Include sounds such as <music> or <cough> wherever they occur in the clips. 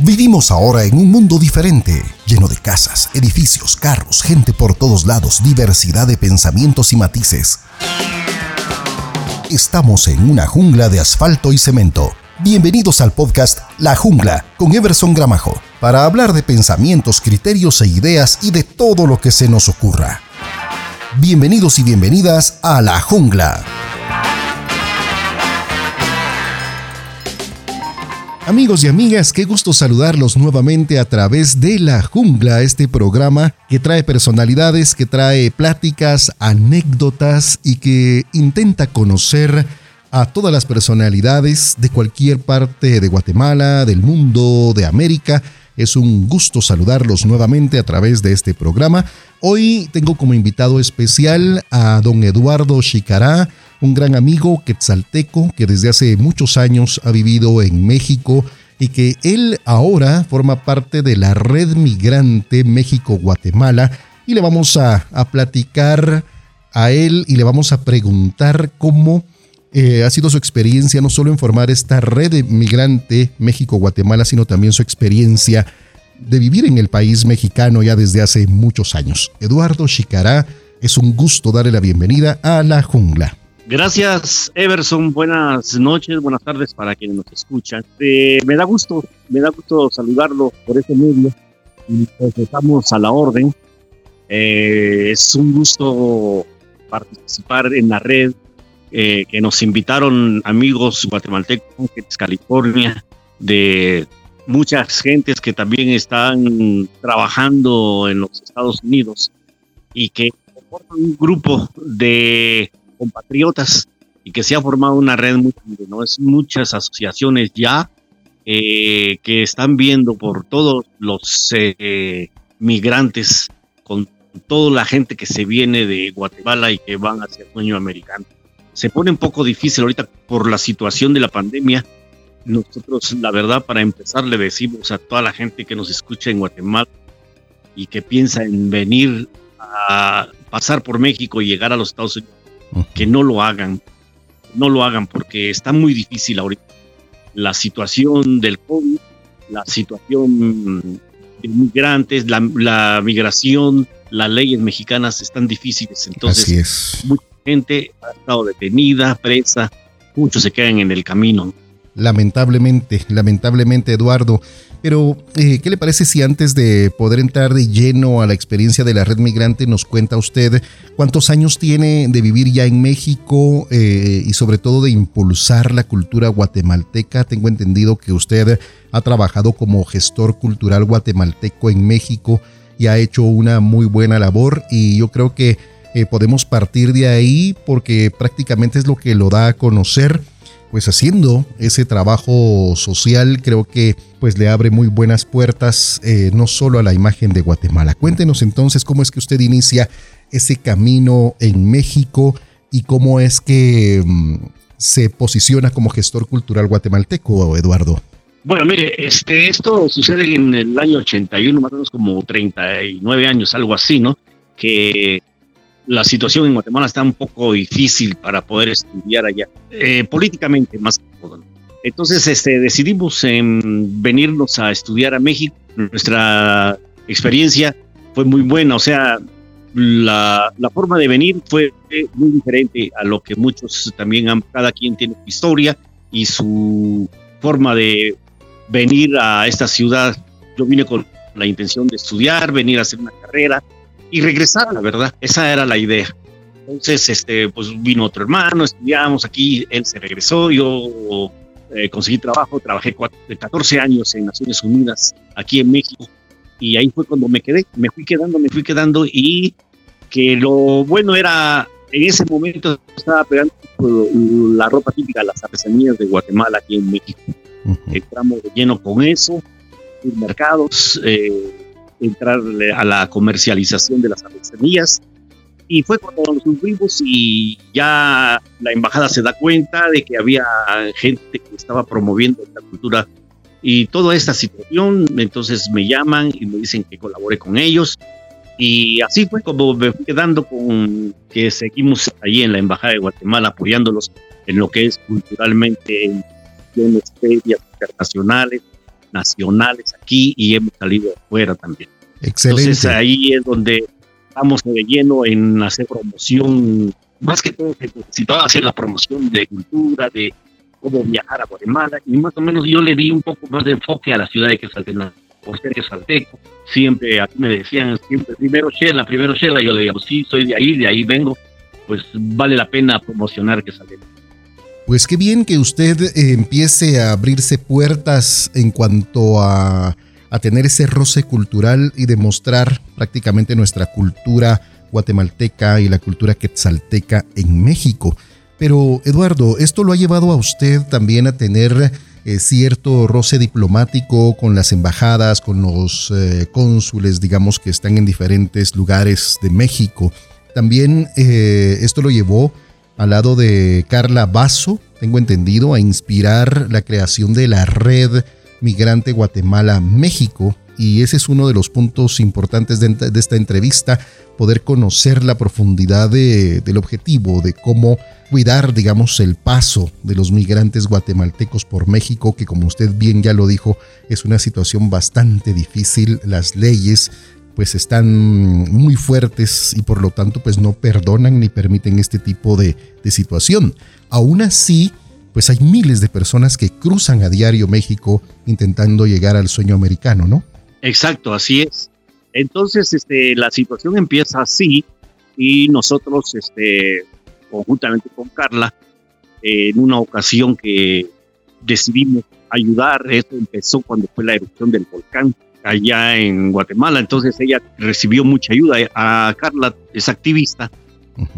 Vivimos ahora en un mundo diferente, lleno de casas, edificios, carros, gente por todos lados, diversidad de pensamientos y matices. Estamos en una jungla de asfalto y cemento. Bienvenidos al podcast La Jungla con Everson Gramajo, para hablar de pensamientos, criterios e ideas y de todo lo que se nos ocurra. Bienvenidos y bienvenidas a La Jungla. Amigos y amigas, qué gusto saludarlos nuevamente a través de La Jungla, este programa que trae personalidades, que trae pláticas, anécdotas y que intenta conocer a todas las personalidades de cualquier parte de Guatemala, del mundo, de América. Es un gusto saludarlos nuevamente a través de este programa. Hoy tengo como invitado especial a don Eduardo Chicará, un gran amigo quetzalteco que desde hace muchos años ha vivido en México y que él ahora forma parte de la red migrante México-Guatemala y le vamos a, platicar a él y le vamos a preguntar cómo eh, ha sido su experiencia no solo en formar esta red migrante México-Guatemala, sino también su experiencia de vivir en el país mexicano ya desde hace muchos años. Eduardo Chicará, es un gusto darle la bienvenida a la jungla. Gracias, Everson. Buenas noches, buenas tardes para quienes nos escuchan. Eh, me da gusto, me da gusto saludarlo por este medio y pues estamos a la orden. Eh, es un gusto participar en la red eh, que nos invitaron amigos guatemaltecos de California, de muchas gentes que también están trabajando en los Estados Unidos y que forman un grupo de compatriotas y que se ha formado una red muy ¿no? Es muchas asociaciones ya eh, que están viendo por todos los eh, migrantes, con toda la gente que se viene de Guatemala y que van hacia el sueño americano. Se pone un poco difícil ahorita por la situación de la pandemia. Nosotros, la verdad, para empezar, le decimos a toda la gente que nos escucha en Guatemala y que piensa en venir a pasar por México y llegar a los Estados Unidos que no lo hagan, no lo hagan porque está muy difícil ahorita. La situación del COVID, la situación de migrantes, la, migración, las leyes mexicanas están difíciles. Entonces, mucha gente ha estado detenida, presa, muchos se quedan en el camino. Lamentablemente, lamentablemente, Eduardo. Pero, eh, ¿qué le parece si antes de poder entrar de lleno a la experiencia de la red migrante nos cuenta usted cuántos años tiene de vivir ya en México eh, y sobre todo de impulsar la cultura guatemalteca? Tengo entendido que usted ha trabajado como gestor cultural guatemalteco en México y ha hecho una muy buena labor y yo creo que eh, podemos partir de ahí porque prácticamente es lo que lo da a conocer pues haciendo ese trabajo social creo que pues le abre muy buenas puertas eh, no solo a la imagen de Guatemala. Cuéntenos entonces cómo es que usted inicia ese camino en México y cómo es que mm, se posiciona como gestor cultural guatemalteco, Eduardo. Bueno, mire, este, esto sucede en el año 81, más o menos como 39 años, algo así, ¿no? Que la situación en Guatemala está un poco difícil para poder estudiar allá, eh, políticamente más que todo. Entonces este, decidimos en venirnos a estudiar a México. Nuestra experiencia fue muy buena, o sea, la, la, forma de venir fue muy diferente a lo que muchos también han, cada quien tiene su historia y su forma de venir a esta ciudad. Yo vine con la intención de estudiar, venir a hacer una carrera, y regresar, la verdad. Esa era la idea. Entonces, este, pues vino otro hermano, estudiamos aquí, él se regresó, yo eh, conseguí trabajo, trabajé 14 años en Naciones Unidas aquí en México y ahí fue cuando me quedé, me fui quedando, me fui quedando y que lo bueno era, en ese momento estaba pegando la ropa típica, las artesanías de Guatemala aquí en México. Entramos de lleno con eso, mercados, eh, entrar a la comercialización de las artesanías. Y fue cuando nos fuimos y ya la embajada se da cuenta de que había gente que estaba promoviendo esta cultura y toda esta situación. Entonces me llaman y me dicen que colabore con ellos. Y así fue como me fui quedando con que seguimos ahí en la Embajada de Guatemala apoyándolos en lo que es culturalmente en ferias internacionales nacionales aquí y hemos salido afuera también. Excelente. Entonces ahí es donde estamos de lleno en hacer promoción, más que todo se necesitaba hacer la promoción de cultura, de cómo viajar a Guatemala, y más o menos yo le di un poco más de enfoque a la ciudad de Quetzaltenango, por ser Quetzalteco. Siempre, aquí me decían, siempre, primero Shela, primero Shela, yo le digo, sí, soy de ahí, de ahí vengo, pues vale la pena promocionar Quetzaltenango. Pues qué bien que usted eh, empiece a abrirse puertas en cuanto a, a tener ese roce cultural y demostrar prácticamente nuestra cultura guatemalteca y la cultura quetzalteca en México. Pero Eduardo, esto lo ha llevado a usted también a tener eh, cierto roce diplomático con las embajadas, con los eh, cónsules, digamos, que están en diferentes lugares de México. También esto lo llevó al lado de Carla Basso, tengo entendido, a inspirar la creación de la red Migrante Guatemala-México. Y ese es uno de los puntos importantes de, esta entrevista, poder conocer la profundidad de, del objetivo, de cómo cuidar, digamos, el paso de los migrantes guatemaltecos por México, que como usted bien ya lo dijo, es una situación bastante difícil. Las leyes pues están muy fuertes y por lo tanto pues no perdonan ni permiten este tipo de, de situación. Aún así, pues hay miles de personas que cruzan a diario México intentando llegar al sueño americano, ¿no? Exacto, así es. Entonces, este, la situación empieza así y nosotros, este, conjuntamente con Carla, en una ocasión que decidimos ayudar, esto empezó cuando fue la erupción del volcán allá en Guatemala. Entonces ella recibió mucha ayuda. A Carla es activista,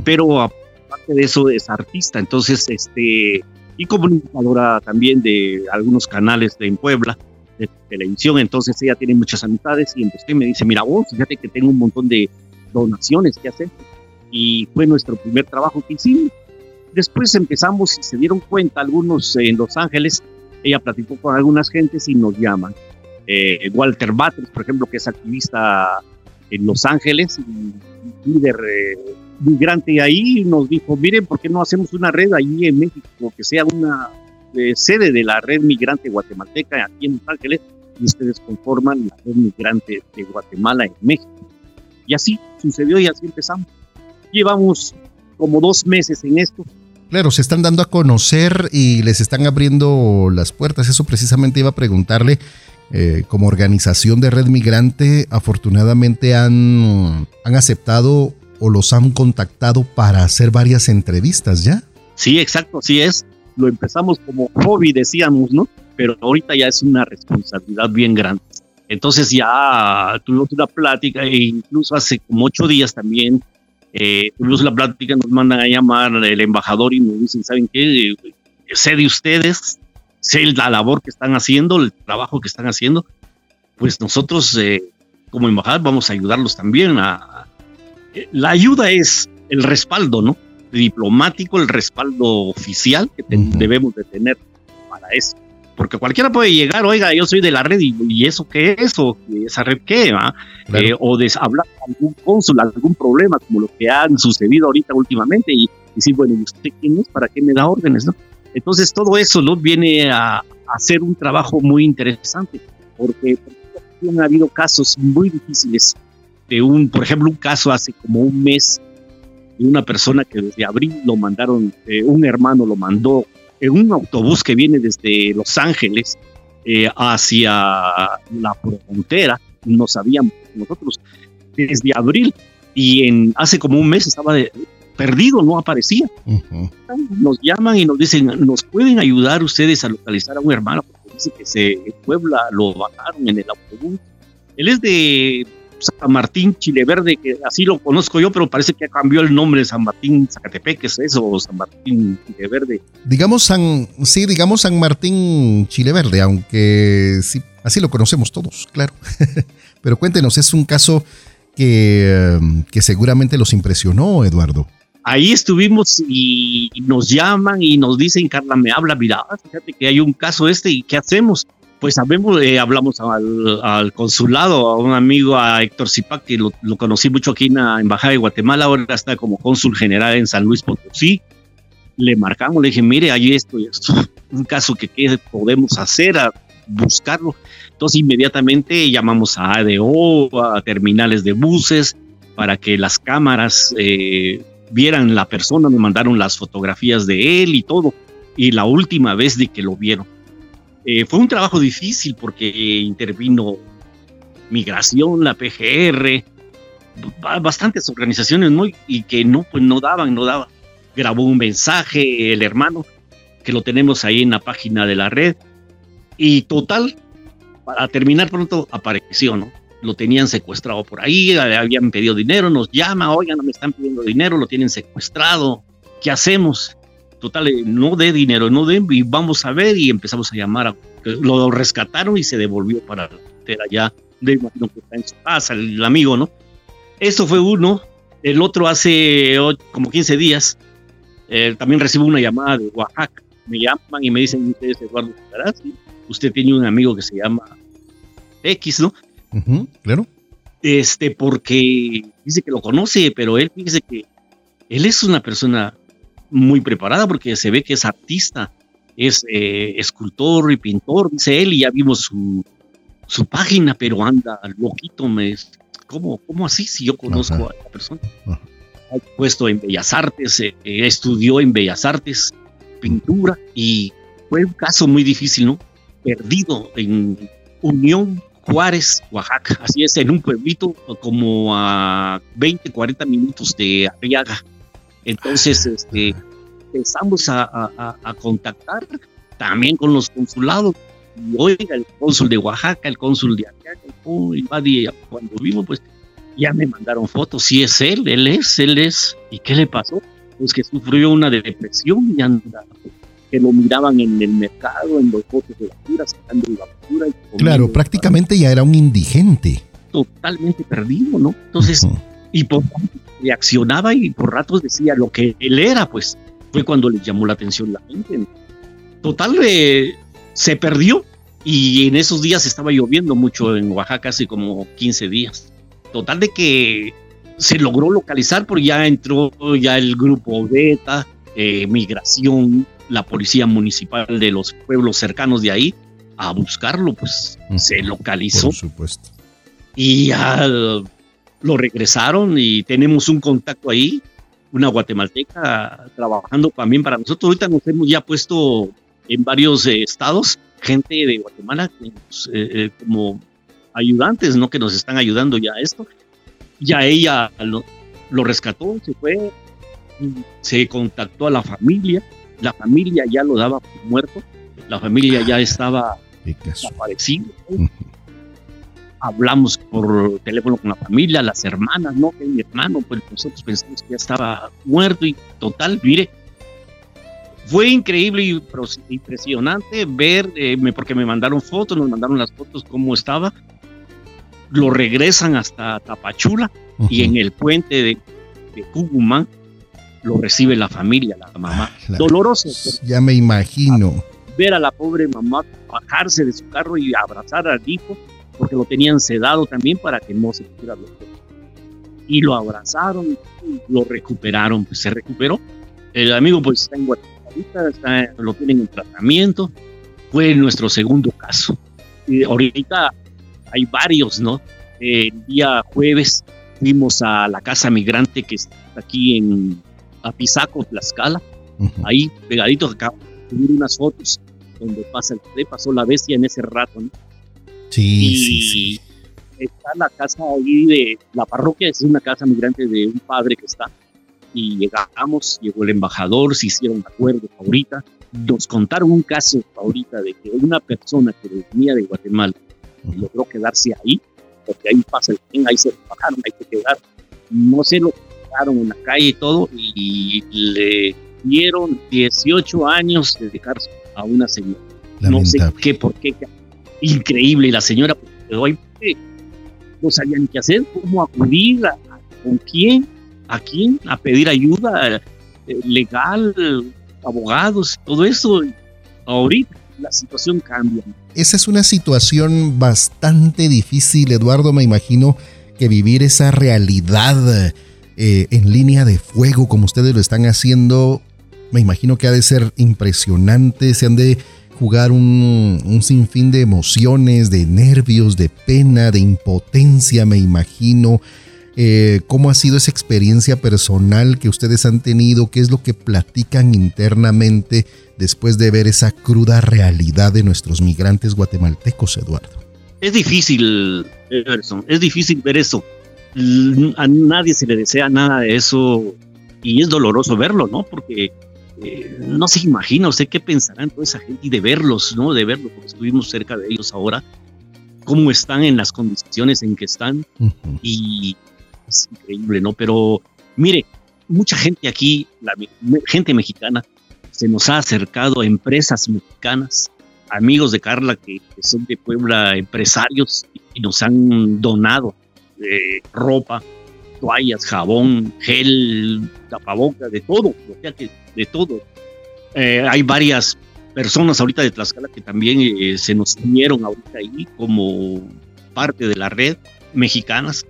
pero aparte de eso es artista. Entonces, este, y comunicadora también de algunos canales de en Puebla de televisión. Entonces ella tiene muchas amistades y entonces me dice, mira vos, fíjate que tengo un montón de donaciones que hacer. Y fue nuestro primer trabajo que hicimos. Después empezamos y se dieron cuenta algunos en Los Ángeles. Ella platicó con algunas gentes y nos llaman eh, Walter Batres, por ejemplo, que es activista en Los Ángeles, líder eh, migrante ahí, nos dijo, miren, ¿por qué no hacemos una red ahí en México, que sea una eh, sede de la red migrante guatemalteca aquí en Los Ángeles, y ustedes conforman la red migrante de Guatemala en México? Y así sucedió y así empezamos. Llevamos como dos meses en esto. Claro, se están dando a conocer y les están abriendo las puertas. Eso precisamente iba a preguntarle eh, como organización de Red Migrante, afortunadamente han, han aceptado o los han contactado para hacer varias entrevistas ya. Sí, exacto, así es. Lo empezamos como hobby, decíamos, ¿no? Pero ahorita ya es una responsabilidad bien grande. Entonces ya tuvimos una plática e incluso hace como ocho días también eh, tuvimos la plática, nos mandan a llamar el embajador y nos dicen, ¿saben qué? Sé de ustedes, sé la labor que están haciendo, el trabajo que están haciendo, pues nosotros eh, como embajada vamos a ayudarlos también. A, eh, la ayuda es el respaldo, ¿no? Diplomático, el respaldo oficial que debemos de tener para eso. Porque cualquiera puede llegar, oiga, yo soy de la red y, eso qué es, o esa red qué, ¿va? Eh, o de hablar con algún cónsul, algún problema, como lo que han sucedido ahorita últimamente, y decir, bueno, ¿y usted quién es? ¿Para qué me da órdenes, no? Entonces todo eso ¿no? viene a, hacer un trabajo muy interesante, porque, ha habido casos muy difíciles de un, por ejemplo, un caso hace como un mes de una persona que desde abril lo mandaron, eh, un hermano lo mandó en un autobús que viene desde Los Ángeles eh, hacia la frontera, no sabíamos nosotros desde abril y en hace como un mes estaba de, perdido, no aparecía. Nos llaman y nos dicen, ¿nos pueden ayudar ustedes a localizar a un hermano? Porque dice que se, en Puebla lo bajaron en el autobús. Él es de San Martín Chileverde, que así lo conozco yo, pero parece que cambió el nombre de San Martín Zacatepec, es eso, San Martín Chileverde. Digamos San, sí, digamos San Martín Chileverde, aunque sí, así lo conocemos todos, claro. <laughs> pero cuéntenos, es un caso que, que seguramente los impresionó, Eduardo ahí estuvimos y nos llaman y nos dicen, Carla, me habla, mira, fíjate que hay un caso este y ¿qué hacemos? Pues sabemos, eh, hablamos al, consulado, a un amigo, a Héctor Zipac, que lo, conocí mucho aquí en la Embajada de Guatemala, ahora está como cónsul general en San Luis Potosí. Le marcamos, le dije, mire, hay esto esto, <laughs> un caso que ¿qué podemos hacer, buscarlo. Entonces inmediatamente llamamos a ADO, a terminales de buses, para que las cámaras eh, vieran la persona, me mandaron las fotografías de él y todo. Y la última vez de que lo vieron. Eh, fue un trabajo difícil porque intervino migración, la PGR, bastantes organizaciones muy y que no pues no daban, no daban. Grabó un mensaje el hermano que lo tenemos ahí en la página de la red y total para terminar pronto apareció, ¿no? Lo tenían secuestrado por ahí, habían pedido dinero, nos llama, oigan, no me están pidiendo dinero, lo tienen secuestrado, ¿qué hacemos? Total, eh, no dé dinero, no dé, y vamos a ver, y empezamos a llamar, a, lo rescataron y se devolvió para allá, de imagino que está en su casa, el amigo, ¿no? Eso fue uno. El otro hace como 15 días, eh, también recibo una llamada de Oaxaca. Me llaman y me dicen, usted es Eduardo usted tiene un amigo que se llama X, ¿no? Claro. Este, porque dice que lo conoce, pero él dice que él es una persona muy preparada porque se ve que es artista, es eh, escultor y pintor, dice él, y ya vimos su, su página, pero anda loquito, me, ¿cómo, cómo así si yo conozco a la persona? Ha puesto en Bellas Artes, eh, estudió en Bellas Artes, pintura, y fue un caso muy difícil, ¿no? Perdido en Unión Juárez, Oaxaca, así es, en un pueblito como a 20, 40 minutos de Arriaga. Entonces, este, empezamos a, a contactar también con los consulados y oiga, el cónsul de Oaxaca, el cónsul de acá, y cuando vimos, pues ya me mandaron fotos, sí es él, él es, él es. ¿Y qué le pasó? Pues que sufrió una depresión y anda, que lo miraban en el mercado, en los botes de basura, sacando la basura. claro, prácticamente ya era un indigente. Totalmente perdido, ¿no? Entonces, y por reaccionaba y por ratos decía lo que él era, pues fue cuando le llamó la atención la gente. Total, eh, se perdió y en esos días estaba lloviendo mucho en Oaxaca, hace como 15 días. Total de que se logró localizar porque ya entró ya el grupo Beta, eh, Migración, la policía municipal de los pueblos cercanos de ahí a buscarlo, pues se localizó. Por supuesto. Y ya lo regresaron y tenemos un contacto ahí, una guatemalteca trabajando también para nosotros. Ahorita nos hemos ya puesto en varios eh, estados gente de Guatemala pues, eh, eh, como ayudantes, ¿no? Que nos están ayudando ya a esto. Ya ella lo, rescató, se fue, se contactó a la familia, la familia ya lo daba por muerto, la familia ya estaba desaparecido. Hablamos por teléfono con la familia, las hermanas, ¿no? Que mi hermano, pues nosotros pensamos que ya estaba muerto y total, mire, fue increíble y impresionante ver, eh, porque me mandaron fotos, nos mandaron las fotos cómo estaba. Lo regresan hasta Tapachula y en el puente de, de lo recibe la familia, la mamá. Ah, Doloroso. Ya me imagino. Ver a la pobre mamá bajarse de su carro y abrazar al hijo, porque lo tenían sedado también para que no se pudiera Y lo abrazaron, lo recuperaron, pues se recuperó. El amigo pues está en Guatemala lo tienen en tratamiento. Fue nuestro segundo caso. Y ahorita hay varios, ¿no? El día jueves fuimos a la casa migrante que está aquí en Apizaco, Tlaxcala. Ahí, pegadito acá, subir unas fotos donde pasa el tren, pasó la bestia en ese rato, ¿no? Sí, sí, sí. Está la casa ahí de la parroquia, es una casa migrante de un padre que está y llegamos, llegó el embajador, se hicieron acuerdos ahorita, nos contaron un caso ahorita de que una persona que venía de Guatemala logró quedarse ahí, porque ahí pasa el tren, ahí se bajaron, hay que quedar, no se lo quedaron en la calle y todo, y le dieron 18 años de dejarse a una señora. No sé qué, por qué, increíble, y la señora pues, quedó ahí, no sabían qué hacer, cómo acudir, con quién, ¿A quién? A pedir ayuda eh, legal, abogados, todo eso. Ahorita la situación cambia. Esa es una situación bastante difícil, Eduardo, me imagino que vivir esa realidad eh, en línea de fuego como ustedes lo están haciendo, me imagino que ha de ser impresionante, se han de jugar un, sinfín de emociones, de nervios, de pena, de impotencia, me imagino. Eh, ¿Cómo ha sido esa experiencia personal que ustedes han tenido? ¿Qué es lo que platican internamente después de ver esa cruda realidad de nuestros migrantes guatemaltecos, Eduardo? Es difícil, Everson, es difícil ver eso. A nadie se le desea nada de eso y es doloroso verlo, ¿no? Porque eh, no se imagina usted qué pensarán toda esa gente y de verlos, ¿no? De verlos, porque estuvimos cerca de ellos ahora, cómo están en las condiciones en que están y es increíble, ¿no? Pero mire, mucha gente aquí, la gente mexicana, se nos ha acercado a empresas mexicanas, amigos de Carla que, son de Puebla, empresarios, y nos han donado eh, ropa, toallas, jabón, gel, tapabocas, de todo, o sea que de todo. Eh, hay varias personas ahorita de Tlaxcala que también eh, se nos unieron ahorita ahí como parte de la red mexicanas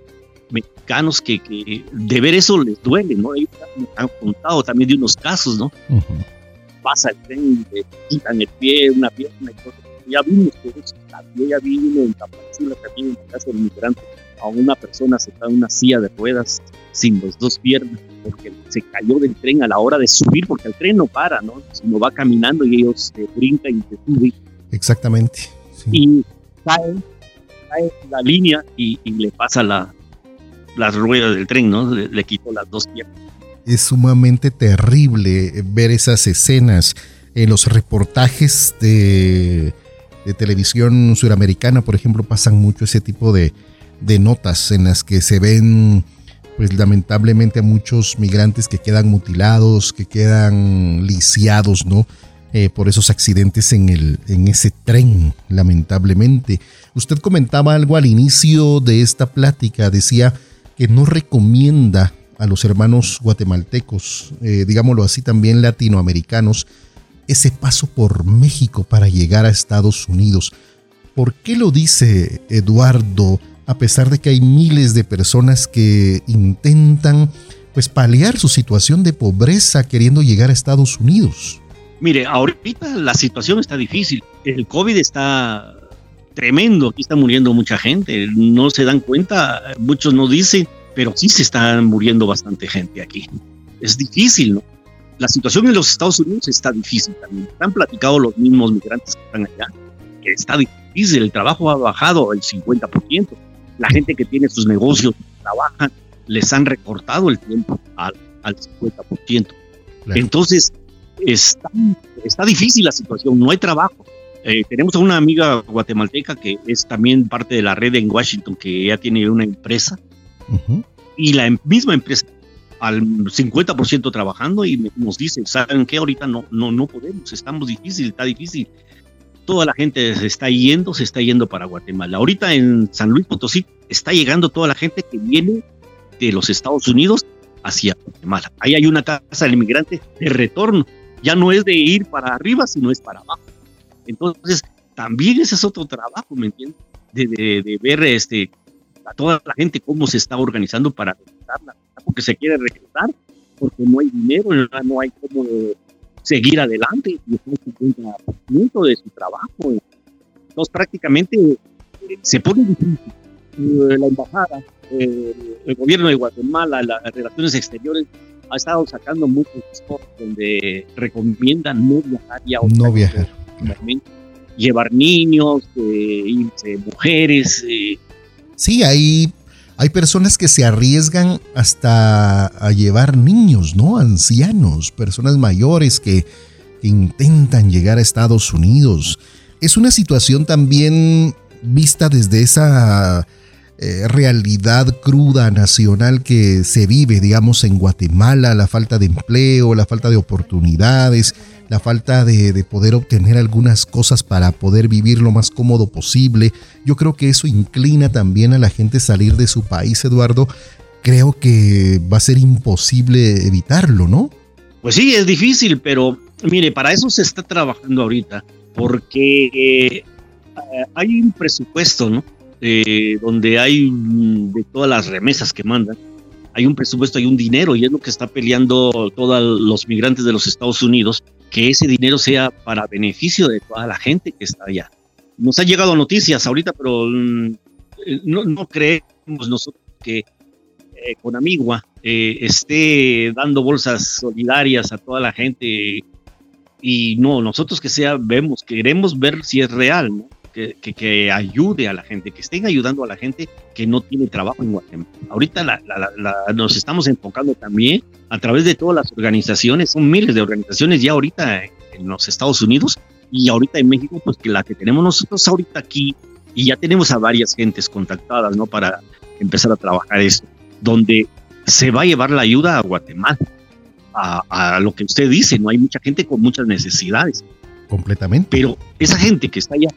mexicanos que, que, de ver eso les duele, ¿no? Ellos han contado también de unos casos, ¿no? Pasa el tren, le quitan el pie, una pierna y todo. Ya vimos que eso ya vi uno en Tapachula también en la casa del migrante, a una persona sentada en una silla de ruedas sin los dos piernas porque se cayó del tren a la hora de subir, porque el tren no para, ¿no? Sino va caminando y ellos se brincan y se suben. Exactamente. Y cae, cae la línea y, y le pasa la, las ruedas del tren, ¿no? Le, quitó las dos piernas. Es sumamente terrible ver esas escenas en los reportajes de, de televisión suramericana, por ejemplo, pasan mucho ese tipo de, de notas en las que se ven pues lamentablemente a muchos migrantes que quedan mutilados, que quedan lisiados, ¿no? Eh, por esos accidentes en, el, en ese tren, lamentablemente. Usted comentaba algo al inicio de esta plática, decía que no recomienda a los hermanos guatemaltecos, eh, digámoslo así, también latinoamericanos, ese paso por México para llegar a Estados Unidos. ¿Por qué lo dice Eduardo, a pesar de que hay miles de personas que intentan pues paliar su situación de pobreza queriendo llegar a Estados Unidos? Mire, ahorita la situación está difícil. El COVID está tremendo, aquí está muriendo mucha gente, no se dan cuenta, muchos no dicen, pero sí se está muriendo bastante gente aquí. Es difícil, ¿no? La situación en los Estados Unidos está difícil también. Han platicado los mismos migrantes que están allá, que está difícil, el trabajo ha bajado el 50%. La gente que tiene sus negocios, trabajan, les han recortado el tiempo al, al 50%. Entonces, está, está difícil la situación, no hay trabajo. Eh, tenemos a una amiga guatemalteca que es también parte de la red en Washington, que ya tiene una empresa. Y la em, misma empresa al 50% trabajando y nos dice, ¿saben qué? Ahorita no, no, no podemos, estamos difícil, está difícil. Toda la gente se está yendo, se está yendo para Guatemala. Ahorita en San Luis Potosí está llegando toda la gente que viene de los Estados Unidos hacia Guatemala. Ahí hay una casa del inmigrante de retorno. Ya no es de ir para arriba, sino es para abajo. Entonces, también ese es otro trabajo, ¿me entiendes? De, ver este, a toda la gente cómo se está organizando para regresarla, porque se quiere regresar, porque no hay dinero, no hay cómo seguir adelante, y es un 50% de su trabajo. Entonces, prácticamente eh, se pone difícil. Eh, la embajada, eh, el gobierno de Guatemala, las relaciones exteriores, ha estado sacando muchos spots donde recomiendan no viajar ya. No viajar llevar niños, eh, mujeres. Eh. Sí, hay, hay personas que se arriesgan hasta a llevar niños, ¿no? Ancianos, personas mayores que, intentan llegar a Estados Unidos. Es una situación también vista desde esa eh, realidad cruda nacional que se vive, digamos, en Guatemala, la falta de empleo, la falta de oportunidades, la falta de, poder obtener algunas cosas para poder vivir lo más cómodo posible. Yo creo que eso inclina también a la gente salir de su país, Eduardo. Creo que va a ser imposible evitarlo, ¿no? Pues sí, es difícil, pero mire, para eso se está trabajando ahorita, porque eh, hay un presupuesto, ¿no? Eh, donde hay mm, de todas las remesas que mandan, hay un presupuesto, hay un dinero, y es lo que está peleando todos los migrantes de los Estados Unidos, que ese dinero sea para beneficio de toda la gente que está allá. Nos han llegado noticias ahorita, pero mm, no, no creemos nosotros que eh, con Amigua eh, esté dando bolsas solidarias a toda la gente y no, nosotros que sea, vemos, queremos ver si es real, ¿no? Que, que, ayude a la gente, que estén ayudando a la gente que no tiene trabajo en Guatemala. Ahorita la, nos estamos enfocando también a través de todas las organizaciones, son miles de organizaciones ya ahorita en los Estados Unidos y ahorita en México, pues que la que tenemos nosotros ahorita aquí y ya tenemos a varias gentes contactadas, ¿no? Para empezar a trabajar eso, donde se va a llevar la ayuda a Guatemala. A, a, lo que usted dice, no hay mucha gente con muchas necesidades. Completamente. Pero esa gente que está allá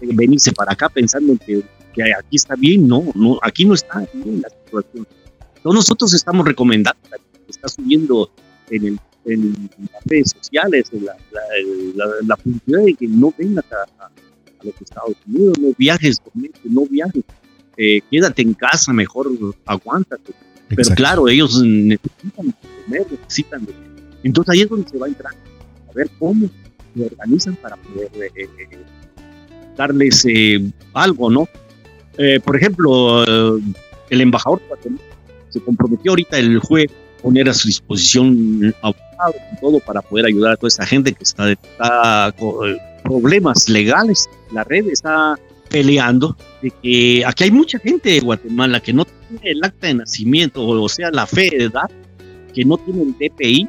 venirse para acá pensando que, que, aquí está bien, no, no, aquí no está bien la situación. nosotros estamos recomendando, que está subiendo en, el, en las redes sociales, la, la, la, publicidad de que no vengas a, los Estados Unidos, no viajes, no viajes, eh, quédate en casa, mejor aguántate. Pero claro, ellos necesitan comer, necesitan. Entonces ahí es donde se va a entrar, a ver cómo se organizan para poder eh, eh, darles eh, algo, ¿no? Eh, por ejemplo, el embajador se comprometió ahorita el juez poner a su disposición abogados y todo para poder ayudar a toda esa gente que está, está con eh, problemas legales. La red está peleando de que aquí hay mucha gente de Guatemala que no tiene el acta de nacimiento, o sea, la fe de edad, que no tiene el DPI.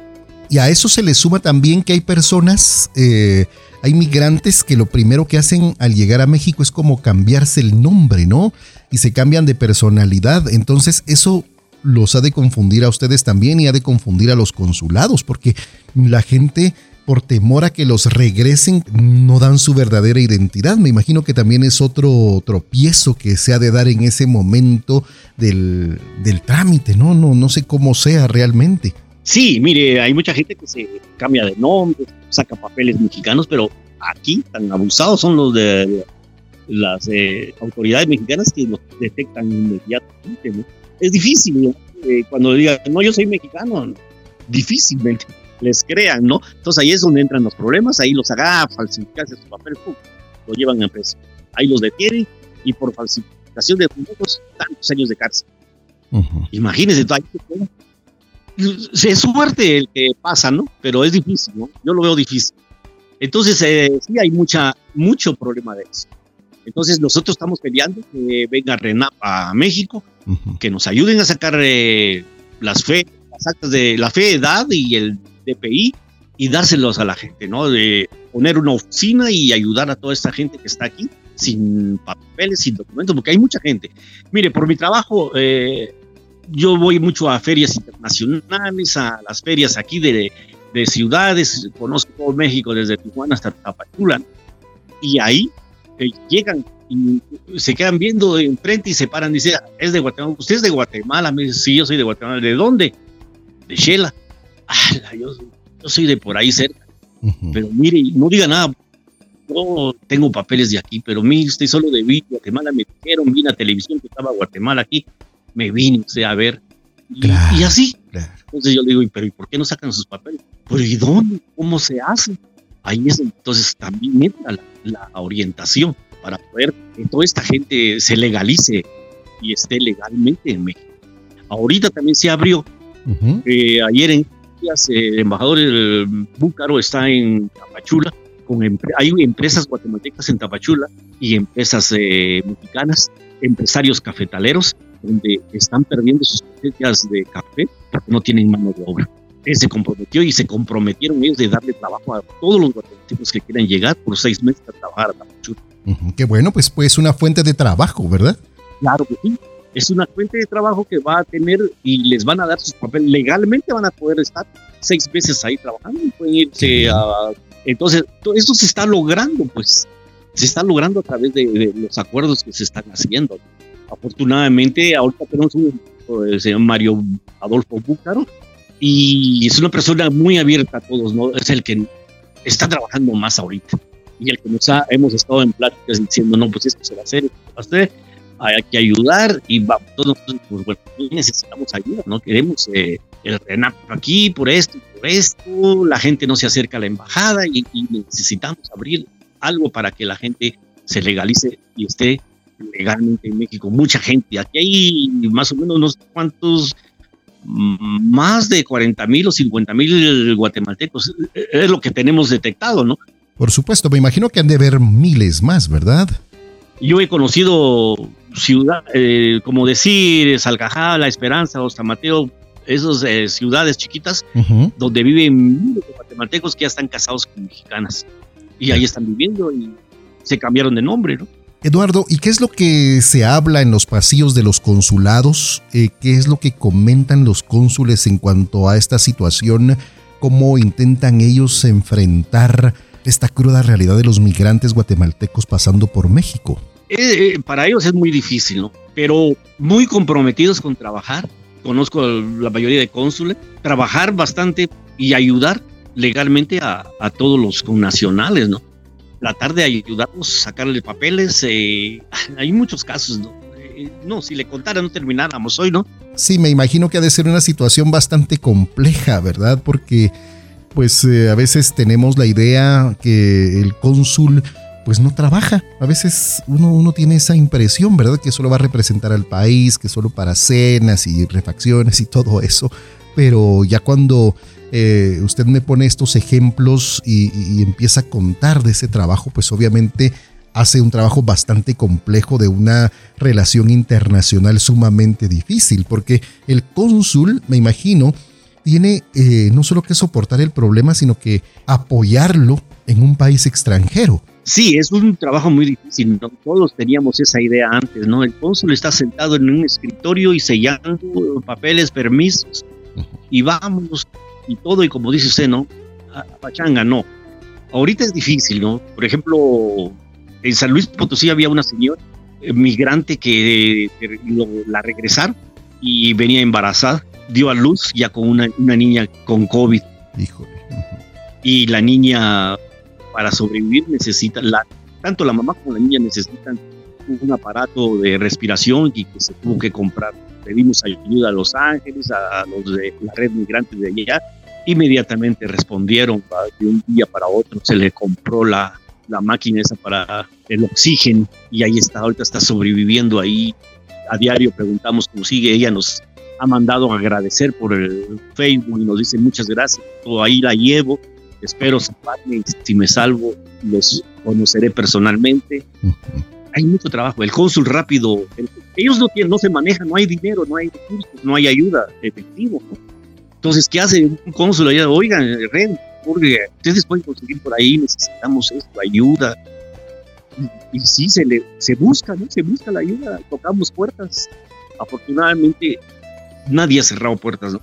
Y a eso se le suma también que hay personas eh, hay migrantes que lo primero que hacen al llegar a México es como cambiarse el nombre, ¿no? Y se cambian de personalidad. Entonces eso los ha de confundir a ustedes también y ha de confundir a los consulados, porque la gente por temor a que los regresen no dan su verdadera identidad. Me imagino que también es otro tropiezo que se ha de dar en ese momento del, del trámite, ¿no? ¿no? No sé cómo sea realmente. Sí, mire, hay mucha gente que se cambia de nombre, saca papeles mexicanos, pero aquí tan abusados son los de las eh, autoridades mexicanas que los detectan inmediatamente. ¿no? Es difícil eh, cuando digan, no, yo soy mexicano, difícilmente les crean, ¿no? Entonces ahí es donde entran los problemas, ahí los haga falsificarse sus papeles, lo llevan a preso. Ahí los detienen y por falsificación de documentos, tantos años de cárcel. Imagínense, ahí es suerte el que pasa, ¿no? Pero es difícil, ¿no? Yo lo veo difícil. Entonces, eh, sí hay mucha, mucho problema de eso. Entonces, nosotros estamos peleando que venga RENAP a México, que nos ayuden a sacar eh, las fe, las actas de la fe, edad y el DPI y dárselos a la gente, ¿no? De poner una oficina y ayudar a toda esta gente que está aquí sin papeles, sin documentos, porque hay mucha gente. Mire, por mi trabajo, eh, yo voy mucho a ferias internacionales, a las ferias aquí de, de ciudades, conozco todo México desde Tijuana hasta Tapachula, y ahí eh, llegan y se quedan viendo enfrente y se paran y dicen, es de Guatemala, usted es de Guatemala, me dice, sí, yo soy de Guatemala, ¿de dónde? De Shela. Ah, yo, soy de por ahí cerca, pero mire, no diga nada, no tengo papeles de aquí, pero mire, usted solo de Guatemala, me dijeron, vi la televisión que estaba Guatemala aquí, me vine usted a ver. Y, así. Entonces yo le digo, pero ¿y por qué no sacan sus papeles? Pero ¿y dónde? ¿Cómo se hace? Ahí es entonces también entra la, orientación para poder que toda esta gente se legalice y esté legalmente en México. Ahorita también se abrió. Eh, ayer en días, eh, el embajador Búcaro está en Tapachula. Con hay empresas guatemaltecas en Tapachula y empresas eh, mexicanas, empresarios cafetaleros donde están perdiendo sus cosechas de café porque no tienen mano de obra. Él se comprometió y se comprometieron ellos de darle trabajo a todos los guatemaltecos que quieran llegar por seis meses a trabajar a Tapachula. qué bueno, pues pues una fuente de trabajo, ¿verdad? Claro que sí. Es una fuente de trabajo que va a tener y les van a dar sus papeles. Legalmente van a poder estar seis meses ahí trabajando y pueden irse a... Entonces, esto se está logrando, pues, se está logrando a través de los acuerdos que se están haciendo afortunadamente ahorita tenemos un eh, Mario Adolfo Búcaro y es una persona muy abierta a todos. Es el que está trabajando más ahorita y el que nos ha, hemos estado en pláticas diciendo, no, pues esto se va a hacer, esto va a hacer, hay que ayudar y todos nosotros, pues necesitamos ayuda, ¿no? Queremos eh, el RENAP aquí por esto y por esto, la gente no se acerca a la embajada y, necesitamos abrir algo para que la gente se legalice y esté legalmente en México. Mucha gente, aquí hay más o menos unos cuantos, mm, más de 40 mil o 50 mil guatemaltecos, es lo que tenemos detectado, ¿no? Por supuesto, me imagino que han de haber miles más, ¿verdad? Yo he conocido ciudad, eh, como decir, Salcajá, La Esperanza o San Mateo, esas eh, ciudades chiquitas donde viven miles de guatemaltecos que ya están casados con mexicanas y ahí están viviendo y se cambiaron de nombre, ¿no? Eduardo, ¿y qué es lo que se habla en los pasillos de los consulados? Eh, ¿Qué es lo que comentan los cónsules en cuanto a esta situación? ¿Cómo intentan ellos enfrentar esta cruda realidad de los migrantes guatemaltecos pasando por México? Eh, para ellos es muy difícil, ¿no? Pero muy comprometidos con trabajar. Conozco la mayoría de cónsules, trabajar bastante y ayudar legalmente a, todos los connacionales, ¿no? Tratar de ayudarlos, sacarle papeles. Eh, <laughs> hay muchos casos, ¿no? Eh, no, si le contara no termináramos hoy, ¿no? Sí, me imagino que ha de ser una situación bastante compleja, ¿verdad? Porque pues a veces tenemos la idea que el cónsul pues no trabaja. A veces uno, uno tiene esa impresión, ¿verdad? Que solo va a representar al país, que solo para cenas y refacciones y todo eso. Pero ya cuando eh, usted me pone estos ejemplos y, empieza a contar de ese trabajo, pues obviamente hace un trabajo bastante complejo de una relación internacional sumamente difícil, porque el cónsul, me imagino, tiene eh, no solo que soportar el problema, sino que apoyarlo en un país extranjero. Sí, es un trabajo muy difícil. ¿no? Todos teníamos esa idea antes, ¿no? El cónsul está sentado en un escritorio y sellando papeles, permisos, y vamos, y todo, y como dice usted, ¿no? A pachanga, no. Ahorita es difícil, ¿no? Por ejemplo, en San Luis Potosí había una señora eh, migrante que, la regresaron y venía embarazada, dio a luz ya con una, una niña con COVID. Híjole. Y la niña para sobrevivir necesitan, la, tanto la mamá como la niña necesitan un aparato de respiración y que se tuvo que comprar. Pedimos ayuda a Los Ángeles, a los de la red migrantes de allá. Inmediatamente respondieron de un día para otro, se le compró la, la máquina esa para el oxígeno y ahí está, ahorita está sobreviviendo ahí. A diario preguntamos cómo sigue, ella nos ha mandado a agradecer por el Facebook y nos dice muchas gracias, todo ahí la llevo espero salvarme si me salvo los conoceré personalmente. Hay mucho trabajo. El cónsul rápido, ellos no, tienen, no se manejan, no hay dinero, no hay recursos, no hay ayuda efectivo. Entonces, ¿qué hace un cónsul allá? Oigan, Ren, porque ustedes pueden conseguir por ahí, necesitamos esto, ayuda. Y, sí, se, le, se busca, ¿no? Se busca la ayuda, tocamos puertas. Afortunadamente, nadie ha cerrado puertas, ¿no?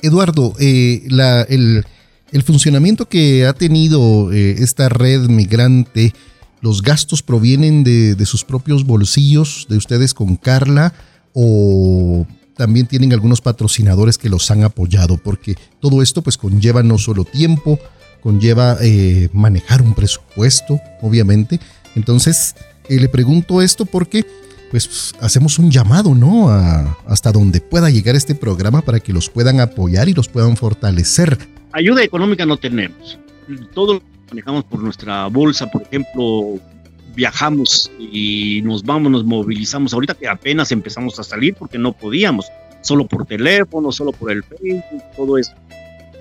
Eduardo, eh, la, el, el funcionamiento que ha tenido eh, esta red migrante, los gastos provienen de, sus propios bolsillos, de ustedes con Carla, o también tienen algunos patrocinadores que los han apoyado, porque todo esto pues conlleva no solo tiempo, conlleva eh, manejar un presupuesto, obviamente. Entonces, eh, le pregunto esto porque pues hacemos un llamado, ¿no? hasta donde pueda llegar este programa para que los puedan apoyar y los puedan fortalecer ayuda económica no tenemos. Todo lo manejamos por nuestra bolsa, por ejemplo, viajamos y nos vamos, nos movilizamos. Ahorita que apenas empezamos a salir porque no podíamos, solo por teléfono, solo por el Facebook, todo eso.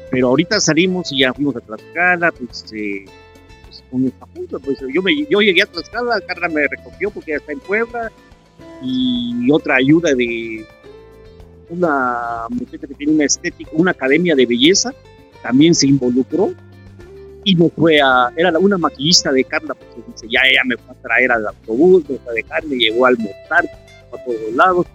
Pero ahorita salimos y ya fuimos a Tlaxcala, pues, eh, pues con esta punta, pues yo, me, llegué a Tlaxcala, Carla me recogió porque ya está en Puebla y otra ayuda de una muchacha que tiene una estética, una academia de belleza también se involucró y no fue a, era una maquillista de Carla, porque dice, ya ella me fue a traer al autobús, me fue a dejar, me llevó a almorzar a todos lados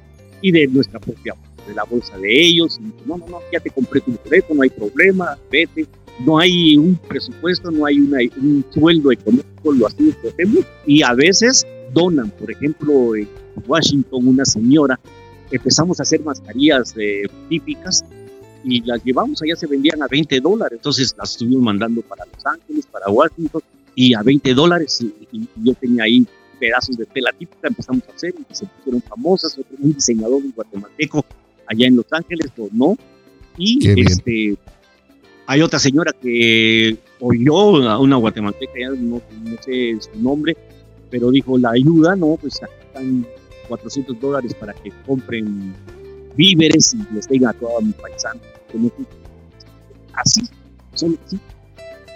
y de nuestra propia, de la bolsa de ellos, y no, no, no, ya te compré tu teléfono, no hay problema, vete, no hay un presupuesto, no hay una, un sueldo económico, lo hacemos, y a veces donan, por ejemplo, en Washington una señora, empezamos a hacer mascarillas eh, típicas y las llevamos, allá se vendían a 20 dólares, entonces las estuvimos mandando para Los Ángeles, para Washington, y a 20 dólares, y, yo tenía ahí pedazos de tela típica, empezamos a hacer, y se pusieron famosas, un diseñador guatemalteco allá en Los Ángeles, o no, y este, Hay otra señora que oyó, una guatemalteca, ya no, sé su nombre, pero dijo, la ayuda, no, pues están 400 dólares para que compren víveres y les den a todos mis paisanos. Así, solo así,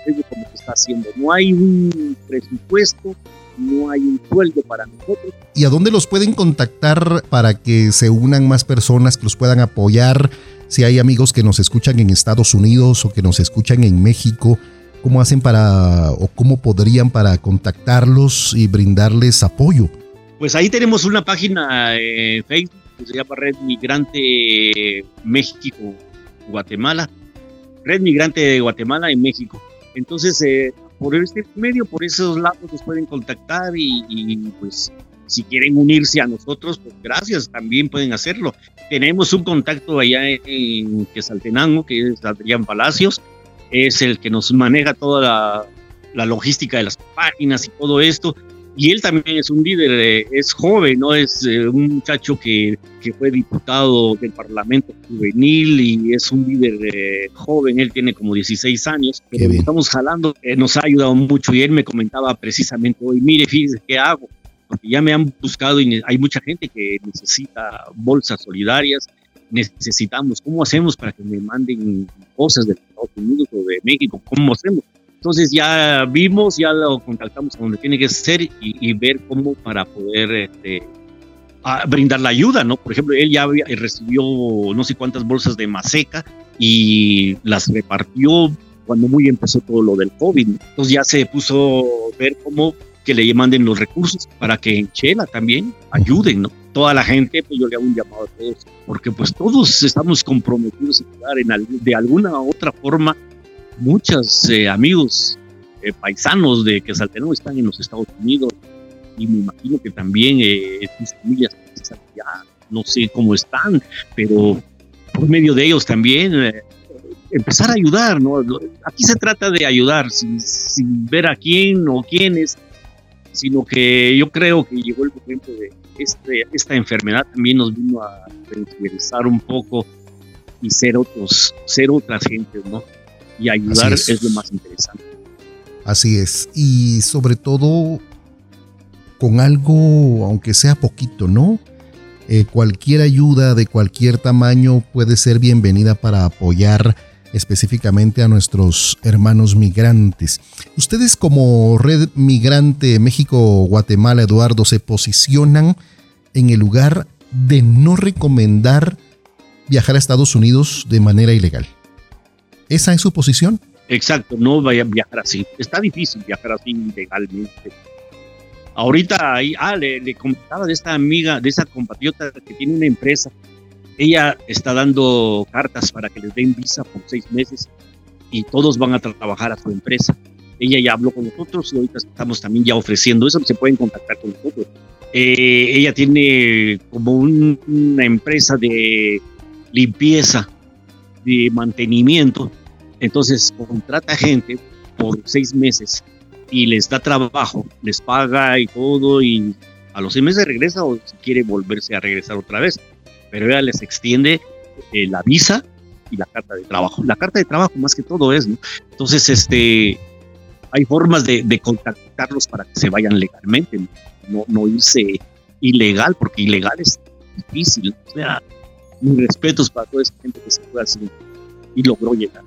es como se está haciendo. No hay un presupuesto, no hay un sueldo para nosotros. ¿Y a dónde los pueden contactar para que se unan más personas, que los puedan apoyar? Si hay amigos que nos escuchan en Estados Unidos o que nos escuchan en México, ¿cómo hacen para o cómo podrían para contactarlos y brindarles apoyo? Pues ahí tenemos una página en Facebook que se llama Red Migrante México Guatemala. Red Migrante de Guatemala en México. Entonces, eh, por este medio, por esos lados nos pueden contactar y, pues si quieren unirse a nosotros, pues gracias, también pueden hacerlo. Tenemos un contacto allá en Quesaltenango, que es Adrián Palacios, es el que nos maneja toda la, la logística de las páginas y todo esto y él también es un líder, eh, es joven, ¿no? Es eh, un muchacho que, que, fue diputado del Parlamento Juvenil y es un líder eh, joven, él tiene como 16 años, pero estamos jalando, nos ha ayudado mucho y él me comentaba precisamente hoy, mire, fíjese qué hago, porque ya me han buscado y hay mucha gente que necesita bolsas solidarias, necesitamos, ¿cómo hacemos para que me manden cosas de Estados Unidos o de México? ¿Cómo hacemos? Entonces ya vimos, ya lo contactamos a donde tiene que ser y, ver cómo para poder este, brindar la ayuda, ¿no? Por ejemplo, él ya recibió no sé cuántas bolsas de maseca y las repartió cuando muy empezó todo lo del COVID. Entonces ya se puso a ver cómo que le manden los recursos para que en Chela también ayuden, ¿no? Toda la gente, pues yo le hago un llamado a todos, porque pues todos estamos comprometidos a ayudar en, de alguna u otra forma muchos eh, amigos eh, paisanos de Quetzaltenango están en los Estados Unidos y me imagino que también eh, tus familias ya no sé cómo están, pero por medio de ellos también empezar a ayudar, ¿no? Aquí se trata de ayudar sin, sin, ver a quién o quiénes, sino que yo creo que llegó el momento de este, esta enfermedad también nos vino a sensibilizar un poco y ser otros, ser otras gentes, ¿no? Y ayudar es. lo más interesante. Así es, y sobre todo con algo, aunque sea poquito, ¿no? Eh, cualquier ayuda de cualquier tamaño puede ser bienvenida para apoyar específicamente a nuestros hermanos migrantes. Ustedes como Red Migrante México-Guatemala, Eduardo, se posicionan en el lugar de no recomendar viajar a Estados Unidos de manera ilegal. ¿Esa es su posición? Exacto, no vaya a viajar así. Está difícil viajar así ilegalmente. Ahorita ahí, ah, le, comentaba de esta amiga, de esa compatriota que tiene una empresa. Ella está dando cartas para que les den visa por seis meses y todos van a trabajar a su empresa. Ella ya habló con nosotros y ahorita estamos también ya ofreciendo eso, se pueden contactar con nosotros. Eh, ella tiene como una empresa de limpieza de mantenimiento. Entonces contrata gente por seis meses y les da trabajo, les paga y todo y a los seis meses regresa o si quiere volverse a regresar otra vez. Pero ella les extiende eh, la visa y la carta de trabajo. La carta de trabajo más que todo es, ¿no? Entonces, este, hay formas de, contactarlos para que se vayan legalmente, no, no irse ilegal, porque ilegal es difícil. O sea, mis respetos para toda esa gente que se fue así y logró llegar.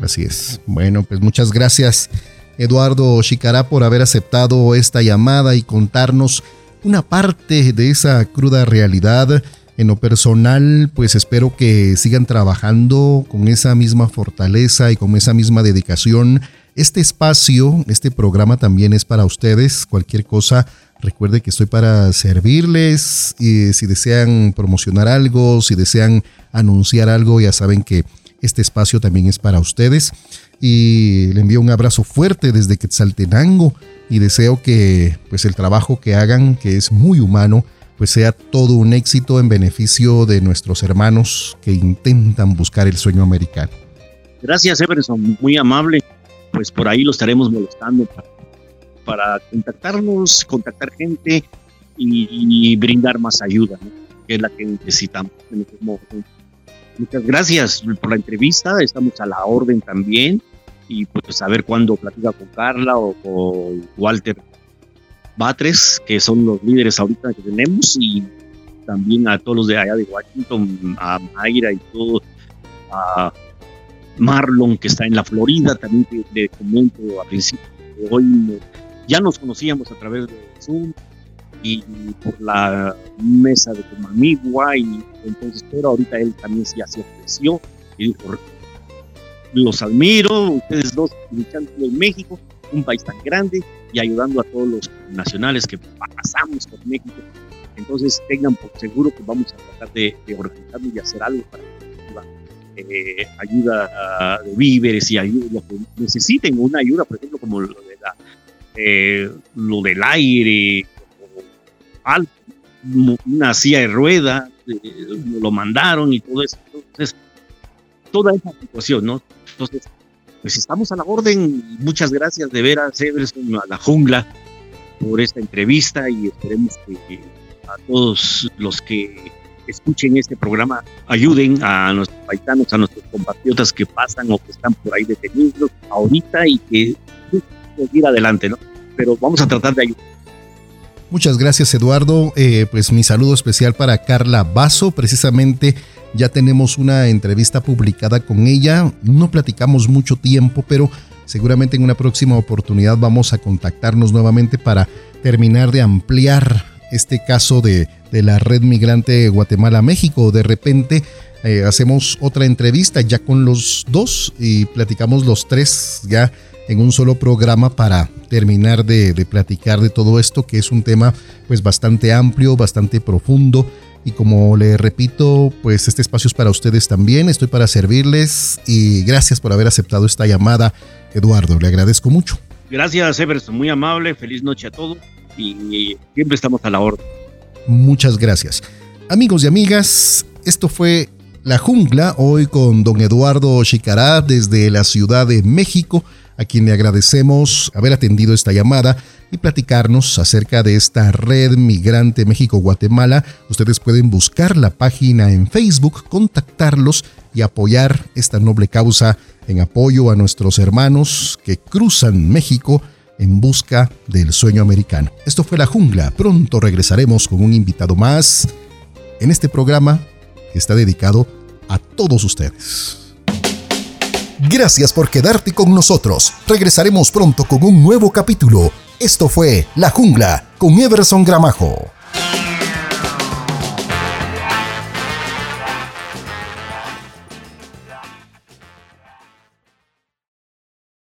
Así es. Bueno, pues muchas gracias, Eduardo Chicará, por haber aceptado esta llamada y contarnos una parte de esa cruda realidad. En lo personal, pues espero que sigan trabajando con esa misma fortaleza y con esa misma dedicación. Este espacio, este programa también es para ustedes. Cualquier cosa, Recuerde que estoy para servirles y si desean promocionar algo, si desean anunciar algo, ya saben que este espacio también es para ustedes. Y le envío un abrazo fuerte desde Quetzaltenango y deseo que pues el trabajo que hagan, que es muy humano, pues sea todo un éxito en beneficio de nuestros hermanos que intentan buscar el sueño americano. Gracias, Everson, muy amable. Pues por ahí lo estaremos molestando contactarnos, contactar gente y, brindar más ayuda, que es la que necesitamos en este Muchas gracias por la entrevista, estamos a la orden también. Y pues a ver cuándo platica con Carla o con Walter Batres, que son los líderes ahorita que tenemos y también a todos los de allá de Washington, a Mayra y todo, a Marlon que está en la Florida, también le comento a principio de hoy, ya nos conocíamos a través de Zoom y por la mesa de Comamigua y entonces pero ahorita él también ya se ofreció y dijo los admiro, ustedes dos luchando en México, un país tan grande y ayudando a todos los nacionales que pasamos por México. Entonces tengan por seguro que vamos a tratar de, de organizarnos y hacer algo para que eh, ayuda de víveres y ayuda, lo que necesiten, una ayuda, por ejemplo, como lo, de la, eh, lo del aire, una silla de rueda, eh, lo mandaron y todo eso. Entonces, toda esa situación, ¿no? Entonces, pues estamos a la orden. Muchas gracias de veras, Everson, a la jungla, por esta entrevista y esperemos que a todos los que escuchen este programa ayuden a nuestros paisanos, a nuestros compatriotas que pasan o que están por ahí detenidos ahorita y que seguir adelante, ¿no? Pero vamos a tratar de ayudar. Muchas gracias Eduardo, eh, pues mi saludo especial para Carla Basso, precisamente ya tenemos una entrevista publicada con ella. No platicamos mucho tiempo, pero seguramente en una próxima oportunidad vamos a contactarnos nuevamente para terminar de ampliar este caso de, la red migrante Guatemala-México. De repente eh, hacemos otra entrevista ya con los dos y platicamos los tres ya en un solo programa para terminar de, de platicar de todo esto, que es un tema pues bastante amplio, bastante profundo y como le repito, pues este espacio es para ustedes también, estoy para servirles y gracias por haber aceptado esta llamada, Eduardo, le agradezco mucho. Gracias, Everson, muy amable, feliz noche a todos y siempre estamos a la orden. Muchas gracias. Amigos y amigas, esto fue La Jungla, hoy con don Eduardo Chicará desde la Ciudad de México, a quien le agradecemos haber atendido esta llamada y platicarnos acerca de esta red migrante México-Guatemala. Ustedes pueden buscar la página en Facebook, contactarlos y apoyar esta noble causa en apoyo a nuestros hermanos que cruzan México en busca del sueño americano. Esto fue La Jungla. Pronto regresaremos con un invitado más en este programa que está dedicado a todos ustedes. Gracias por quedarte con nosotros. Regresaremos pronto con un nuevo capítulo esto fue La Jungla con Everson Gramajo.